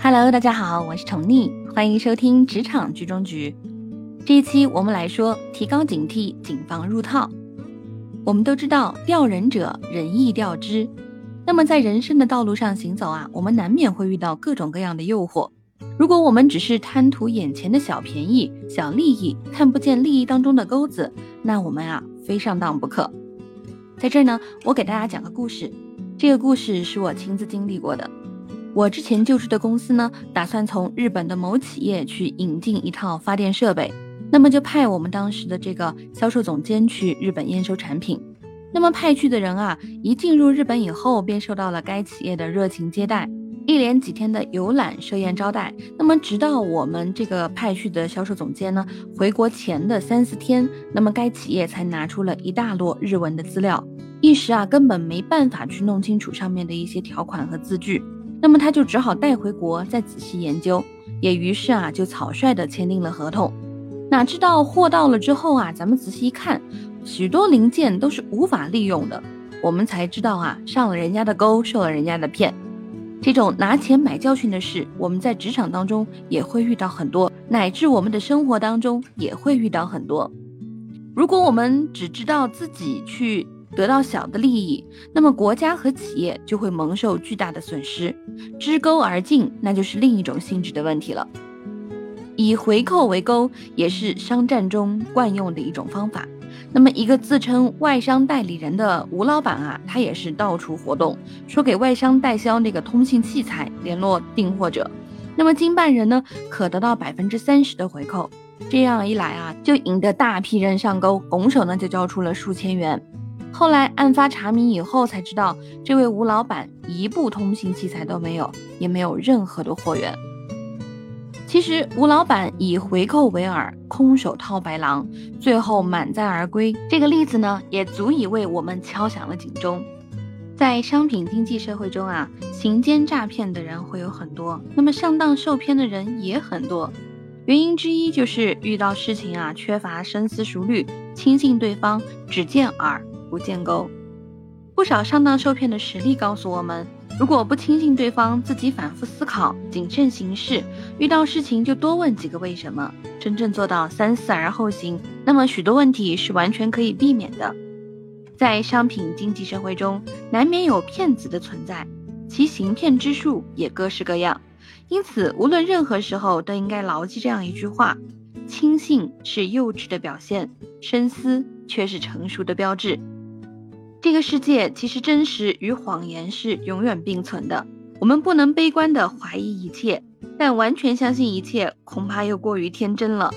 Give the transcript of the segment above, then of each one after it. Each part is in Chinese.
Hello，大家好，我是宠溺，欢迎收听职场局中局。这一期我们来说提高警惕，谨防入套。我们都知道，钓人者人亦钓之。那么在人生的道路上行走啊，我们难免会遇到各种各样的诱惑。如果我们只是贪图眼前的小便宜、小利益，看不见利益当中的钩子，那我们啊，非上当不可。在这儿呢，我给大家讲个故事。这个故事是我亲自经历过的。我之前就职的公司呢，打算从日本的某企业去引进一套发电设备，那么就派我们当时的这个销售总监去日本验收产品。那么派去的人啊，一进入日本以后，便受到了该企业的热情接待，一连几天的游览设宴招待。那么直到我们这个派去的销售总监呢回国前的三四天，那么该企业才拿出了一大摞日文的资料，一时啊根本没办法去弄清楚上面的一些条款和字句。那么他就只好带回国再仔细研究，也于是啊就草率的签订了合同。哪知道货到了之后啊，咱们仔细一看，许多零件都是无法利用的。我们才知道啊，上了人家的钩，受了人家的骗。这种拿钱买教训的事，我们在职场当中也会遇到很多，乃至我们的生活当中也会遇到很多。如果我们只知道自己去。得到小的利益，那么国家和企业就会蒙受巨大的损失。支钩而进，那就是另一种性质的问题了。以回扣为钩，也是商战中惯用的一种方法。那么，一个自称外商代理人的吴老板啊，他也是到处活动，说给外商代销那个通信器材，联络订货者。那么，经办人呢，可得到百分之三十的回扣。这样一来啊，就引得大批人上钩，拱手呢就交出了数千元。后来案发查明以后，才知道这位吴老板一部通信器材都没有，也没有任何的货源。其实吴老板以回扣为饵，空手套白狼，最后满载而归。这个例子呢，也足以为我们敲响了警钟。在商品经济社会中啊，行奸诈骗的人会有很多，那么上当受骗的人也很多。原因之一就是遇到事情啊，缺乏深思熟虑，轻信对方，只见饵。不建构，不少上当受骗的实例告诉我们，如果不轻信对方，自己反复思考、谨慎行事，遇到事情就多问几个为什么，真正做到三思而后行，那么许多问题是完全可以避免的。在商品经济社会中，难免有骗子的存在，其行骗之术也各式各样。因此，无论任何时候都应该牢记这样一句话：轻信是幼稚的表现，深思却是成熟的标志。这个世界其实真实与谎言是永远并存的。我们不能悲观的怀疑一切，但完全相信一切恐怕又过于天真了。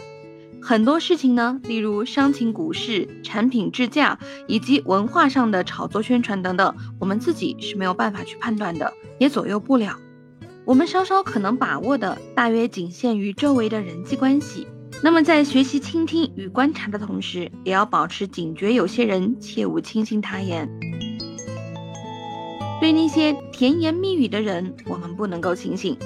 很多事情呢，例如商情、股市、产品制价以及文化上的炒作宣传等等，我们自己是没有办法去判断的，也左右不了。我们稍稍可能把握的，大约仅限于周围的人际关系。那么，在学习倾听与观察的同时，也要保持警觉。有些人切勿轻信他言。对那些甜言蜜语的人，我们不能够轻信。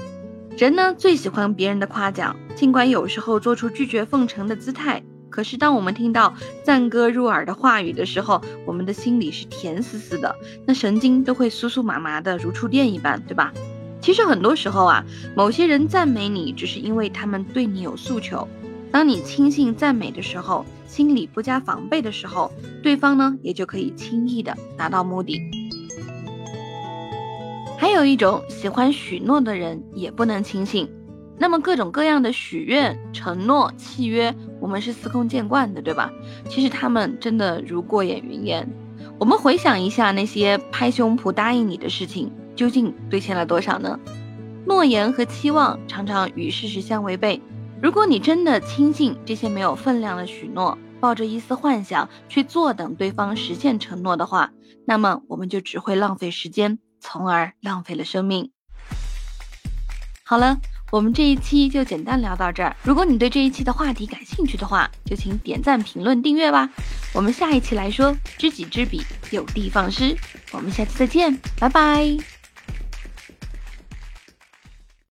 人呢，最喜欢别人的夸奖，尽管有时候做出拒绝奉承的姿态。可是，当我们听到赞歌入耳的话语的时候，我们的心里是甜丝丝的，那神经都会酥酥麻麻的，如触电一般，对吧？其实很多时候啊，某些人赞美你，只是因为他们对你有诉求。当你轻信赞美的时候，心里不加防备的时候，对方呢也就可以轻易的达到目的。还有一种喜欢许诺的人也不能轻信。那么各种各样的许愿、承诺、契约，我们是司空见惯的，对吧？其实他们真的如过眼云烟。我们回想一下那些拍胸脯答应你的事情，究竟兑现了多少呢？诺言和期望常常与事实相违背。如果你真的轻信这些没有分量的许诺，抱着一丝幻想去坐等对方实现承诺的话，那么我们就只会浪费时间，从而浪费了生命。好了，我们这一期就简单聊到这儿。如果你对这一期的话题感兴趣的话，就请点赞、评论、订阅吧。我们下一期来说知己知彼，有的放矢。我们下期再见，拜拜。